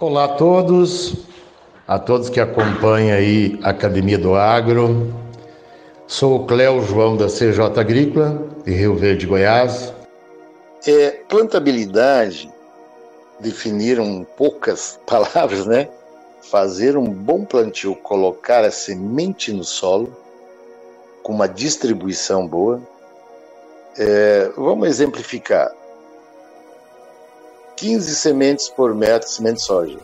Olá a todos, a todos que acompanham aí a Academia do Agro. Sou o Cléo João da CJ Agrícola, de Rio Verde, Goiás. É, plantabilidade, definiram poucas palavras, né? Fazer um bom plantio, colocar a semente no solo, com uma distribuição boa. É, vamos exemplificar. 15 sementes por metro de semente de soja.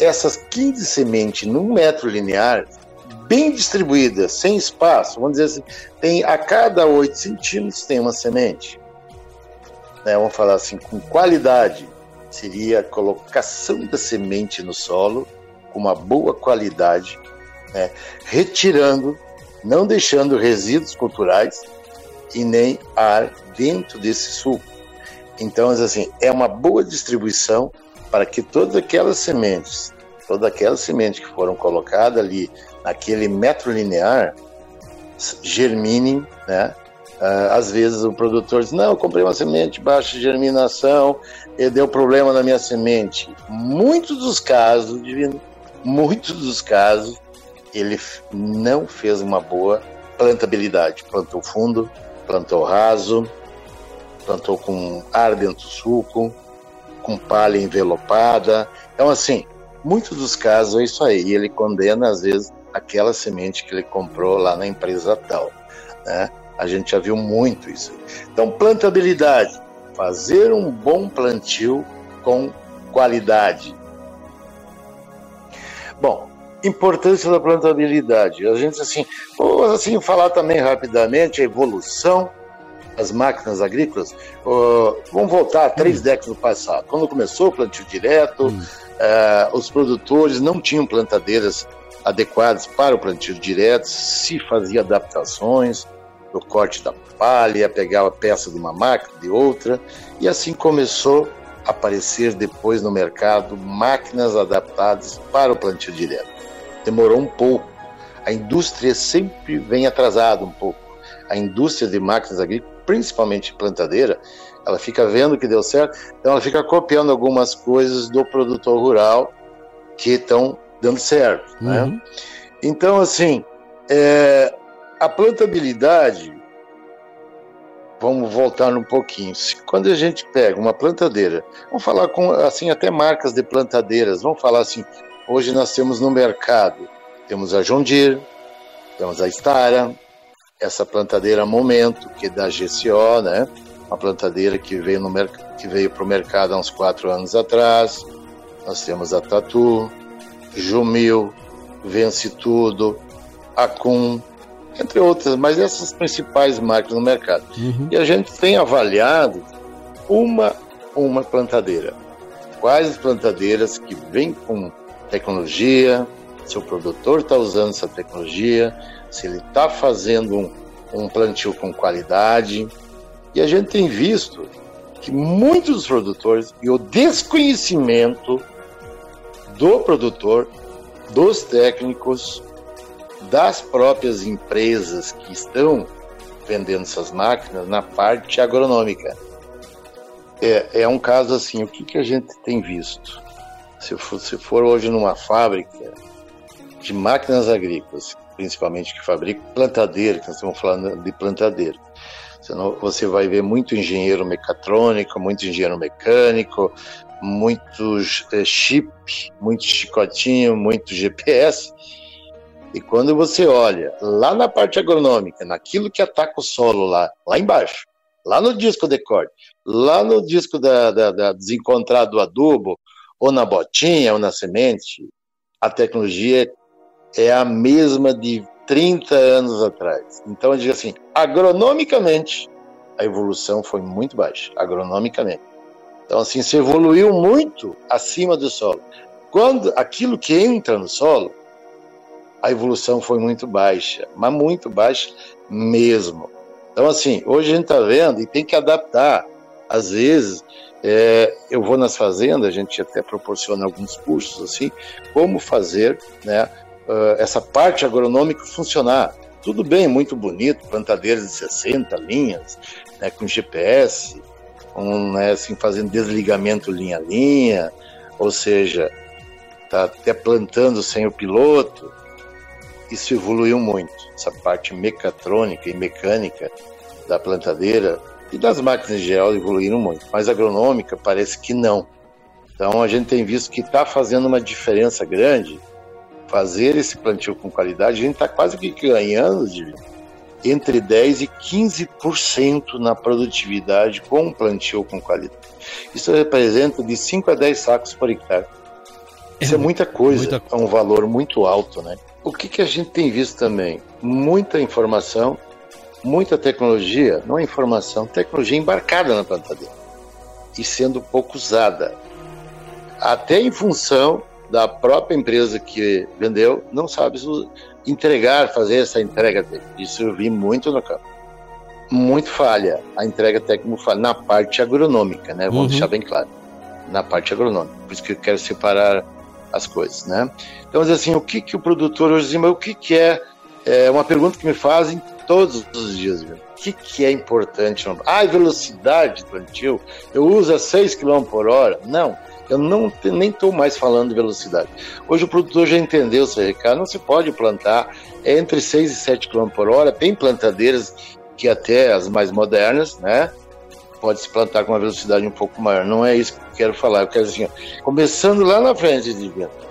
Essas 15 sementes num metro linear, bem distribuídas, sem espaço, vamos dizer assim, tem a cada 8 centímetros tem uma semente. Né, vamos falar assim, com qualidade, seria a colocação da semente no solo com uma boa qualidade, né, retirando, não deixando resíduos culturais e nem ar dentro desse suco. Então, assim, é uma boa distribuição para que todas aquelas sementes, todas aquelas sementes que foram colocadas ali naquele metro linear, germinem, né? Uh, às vezes o produtor diz, não, eu comprei uma semente baixa germinação e deu problema na minha semente. Muitos dos casos, divino, muitos dos casos, ele não fez uma boa plantabilidade. Plantou fundo, plantou raso, plantou com ar dentro do suco, com palha envelopada. Então, assim, muitos dos casos é isso aí. E ele condena, às vezes, aquela semente que ele comprou lá na empresa tal. Né? A gente já viu muito isso. Então, plantabilidade. Fazer um bom plantio com qualidade. Bom, importância da plantabilidade. A gente, assim, vou assim, falar também rapidamente a evolução as máquinas agrícolas, uh, vamos voltar três hum. décadas no passado. Quando começou o plantio direto, uh, os produtores não tinham plantadeiras adequadas para o plantio direto, se fazia adaptações do corte da palha, pegava peça de uma máquina, de outra, e assim começou a aparecer depois no mercado máquinas adaptadas para o plantio direto. Demorou um pouco. A indústria sempre vem atrasada um pouco. A indústria de máquinas agrícolas principalmente plantadeira, ela fica vendo que deu certo, então ela fica copiando algumas coisas do produtor rural que estão dando certo, né? uhum. Então, assim, é, a plantabilidade, vamos voltar um pouquinho. Quando a gente pega uma plantadeira, vamos falar com, assim, até marcas de plantadeiras, vamos falar assim, hoje nós temos no mercado, temos a John Deere, temos a Stara, essa plantadeira Momento, que é da GCO, né? Uma plantadeira que veio no que veio para o mercado há uns quatro anos atrás. Nós temos a Tatu, Jumil, Vence Tudo, Acum, entre outras, mas essas principais marcas no mercado. Uhum. E a gente tem avaliado uma uma plantadeira. Quais as plantadeiras que vêm com tecnologia, se o produtor está usando essa tecnologia, se ele está fazendo um, um plantio com qualidade. E a gente tem visto que muitos produtores e o desconhecimento do produtor, dos técnicos, das próprias empresas que estão vendendo essas máquinas na parte agronômica. É, é um caso assim, o que, que a gente tem visto? Se for, se for hoje numa fábrica de máquinas agrícolas principalmente que fabricam plantadeira, que nós estamos falando de plantadeira. Senão você vai ver muito engenheiro mecatrônico, muito engenheiro mecânico, muitos é, chip, muito chicotinho, muito GPS. E quando você olha lá na parte agronômica, naquilo que ataca o solo lá, lá embaixo, lá no disco de corte, lá no disco da, da, da desencontrado adubo, ou na botinha, ou na semente, a tecnologia é a mesma de 30 anos atrás. Então eu digo assim, agronomicamente, a evolução foi muito baixa, agronomicamente. Então assim, se evoluiu muito acima do solo. Quando aquilo que entra no solo, a evolução foi muito baixa, mas muito baixa mesmo. Então assim, hoje a gente está vendo e tem que adaptar. Às vezes, é, eu vou nas fazendas, a gente até proporciona alguns cursos assim, como fazer, né, uh, essa parte agronômica funcionar. Tudo bem, muito bonito, plantadeiras de 60 linhas, né, com GPS, com, né, assim, fazendo desligamento linha a linha, ou seja, tá até plantando sem o piloto. Isso evoluiu muito, essa parte mecatrônica e mecânica da plantadeira e das máquinas em geral evoluíram muito, mas agronômica parece que não. Então a gente tem visto que está fazendo uma diferença grande fazer esse plantio com qualidade, a gente está quase que ganhando de entre 10 e 15% na produtividade com plantio com qualidade. Isso representa de 5 a 10 sacos por hectare. Isso é, é muita coisa, muita... é um valor muito alto, né? O que, que a gente tem visto também? Muita informação, muita tecnologia, não é informação, tecnologia embarcada na plantadeira e sendo pouco usada. Até em função da própria empresa que vendeu não sabe entregar, fazer essa entrega dele. Isso eu vi muito no campo. Muito falha, a entrega técnica falha, na parte agronômica, né? Vamos uhum. deixar bem claro. Na parte agronômica. Por isso que eu quero separar as coisas, né? Então, assim, o que, que o produtor hoje o que, que é, é uma pergunta que me fazem todos os dias, viu? O que, que é importante? Ah, velocidade do plantio, eu uso a 6 km por hora. Não, eu não nem estou mais falando de velocidade. Hoje o produtor já entendeu o recado, não se pode plantar entre 6 e 7 km por hora. Tem plantadeiras que até as mais modernas, né? Pode se plantar com uma velocidade um pouco maior. Não é isso que eu quero falar. Eu quero assim, começando lá na frente de vento.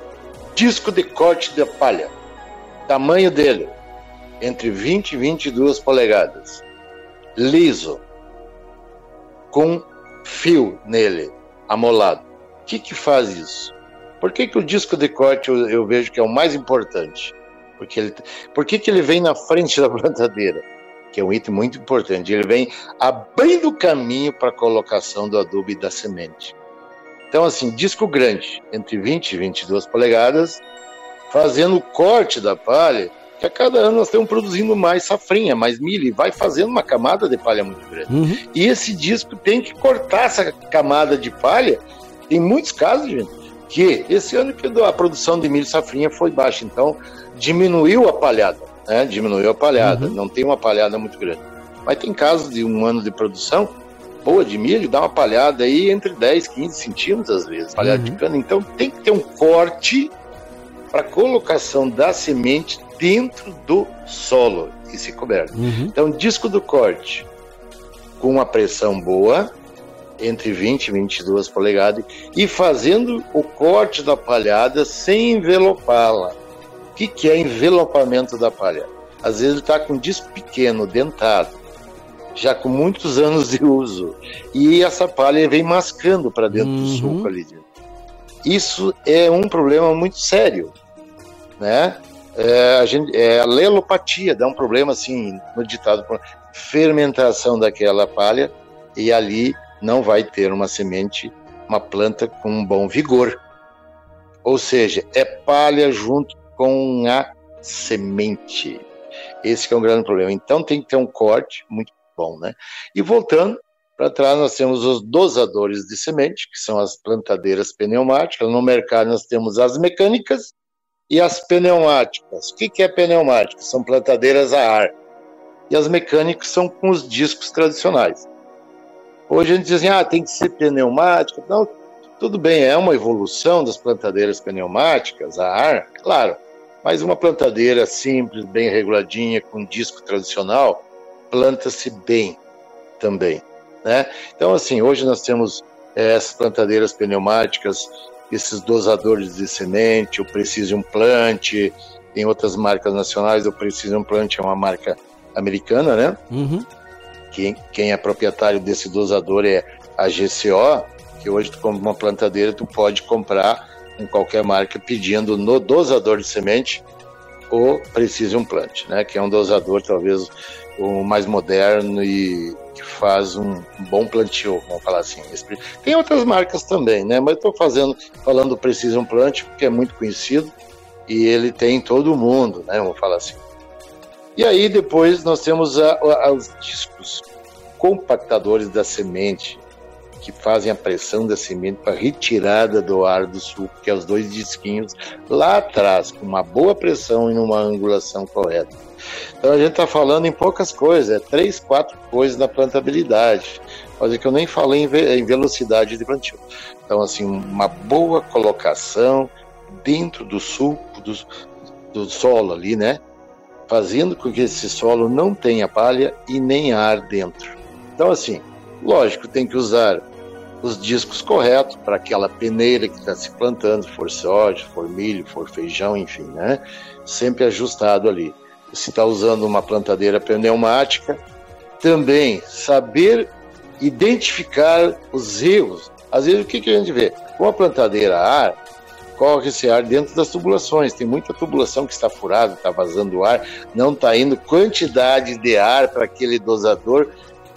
Disco de corte de palha. Tamanho dele entre 20 e 22 polegadas. Liso. Com fio nele, amolado. O que, que faz isso? Por que, que o disco de corte eu, eu vejo que é o mais importante? Porque ele, por que, que ele vem na frente da plantadeira? Que é um item muito importante. Ele vem abrindo o caminho para a colocação do adubo e da semente. Então, assim, disco grande, entre 20 e 22 polegadas, fazendo o corte da palha, que a cada ano nós estamos produzindo mais safrinha, mais milho, e vai fazendo uma camada de palha muito grande. Uhum. E esse disco tem que cortar essa camada de palha tem muitos casos, gente, que esse ano que a produção de milho safrinha foi baixa, então diminuiu a palhada, né? Diminuiu a palhada, uhum. não tem uma palhada muito grande. Mas tem casos de um ano de produção boa de milho, dá uma palhada aí entre 10 15 centímetros às vezes, palhada uhum. de cana. Então tem que ter um corte para colocação da semente dentro do solo e se coberto. Uhum. Então, disco do corte com uma pressão boa, entre 20 e 22 polegadas e fazendo o corte da palhada sem envelopá-la. O que, que é envelopamento da palha? Às vezes está com um disco pequeno, dentado, já com muitos anos de uso, e essa palha vem mascando para dentro uhum. do suco ali dentro. Isso é um problema muito sério, né? É, a, gente, é, a lelopatia dá um problema assim no ditado, fermentação daquela palha e ali não vai ter uma semente, uma planta com um bom vigor. Ou seja, é palha junto com a semente. Esse é um grande problema. Então tem que ter um corte muito bom, né? E voltando para trás, nós temos os dosadores de semente, que são as plantadeiras pneumáticas. No mercado nós temos as mecânicas e as pneumáticas. O que, que é pneumática? São plantadeiras a ar. E as mecânicas são com os discos tradicionais. Hoje a gente diz assim, ah, tem que ser pneumática. Não, tudo bem, é uma evolução das plantadeiras pneumáticas a ar, claro, mas uma plantadeira simples, bem reguladinha, com disco tradicional, planta-se bem também. Né? Então, assim, hoje nós temos é, essas plantadeiras pneumáticas, esses dosadores de semente, o Precision Plant, tem outras marcas nacionais, o Precision Plant é uma marca americana, né? Uhum quem, quem é proprietário desse dosador é a GCO, que hoje tu compra uma plantadeira, tu pode comprar em qualquer marca pedindo no dosador de semente o Precision Plant, né, que é um dosador talvez o mais moderno e que faz um bom plantio, vamos falar assim. Tem outras marcas também, né, mas estou fazendo falando do Precision Plant porque é muito conhecido e ele tem em todo mundo, né, vamos falar assim. E aí depois nós temos a, a, os discos compactadores da semente, que fazem a pressão da semente para retirada do ar do suco, que é os dois disquinhos lá atrás, com uma boa pressão e numa angulação correta. Então a gente está falando em poucas coisas, é três, quatro coisas na plantabilidade. Pode que eu nem falei em velocidade de plantio. Então, assim, uma boa colocação dentro do suco, do, do solo ali, né? Fazendo com que esse solo não tenha palha e nem ar dentro. Então, assim, lógico, tem que usar os discos corretos para aquela peneira que está se plantando, for soja, for milho, for feijão, enfim, né? Sempre ajustado ali. Se está usando uma plantadeira pneumática, também saber identificar os erros. Às vezes, o que, que a gente vê? Com a plantadeira a ar, corre esse ar dentro das tubulações. Tem muita tubulação que está furada, está vazando ar, não está indo quantidade de ar para aquele dosador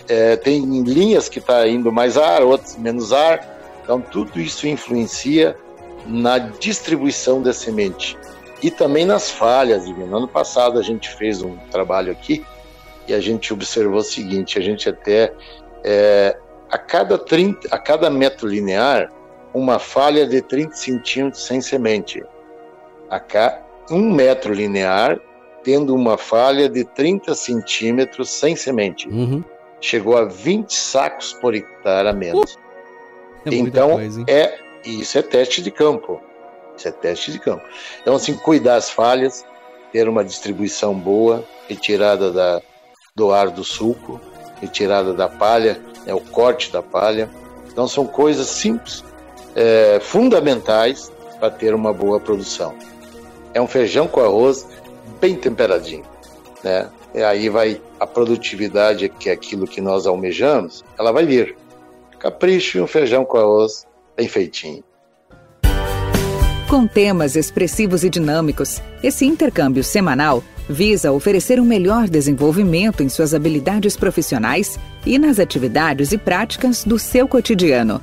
é, tem linhas que está indo mais ar, outras menos ar. Então, tudo isso influencia na distribuição da semente e também nas falhas. No ano passado, a gente fez um trabalho aqui e a gente observou o seguinte: a gente até é, a, cada 30, a cada metro linear, uma falha de 30 centímetros sem semente. A cada um metro linear, tendo uma falha de 30 centímetros sem semente. Uhum chegou a 20 sacos por hectare a menos. Uh, é então, coisa, é isso é teste de campo. Isso é teste de campo. Então, assim, cuidar as falhas, ter uma distribuição boa, retirada da, do ar do suco, retirada da palha, é o corte da palha. Então, são coisas simples, é, fundamentais para ter uma boa produção. É um feijão com arroz bem temperadinho, né? E aí vai a produtividade, que é aquilo que nós almejamos, ela vai vir. Capricho e um feijão com arroz bem feitinho. Com temas expressivos e dinâmicos, esse intercâmbio semanal visa oferecer um melhor desenvolvimento em suas habilidades profissionais e nas atividades e práticas do seu cotidiano.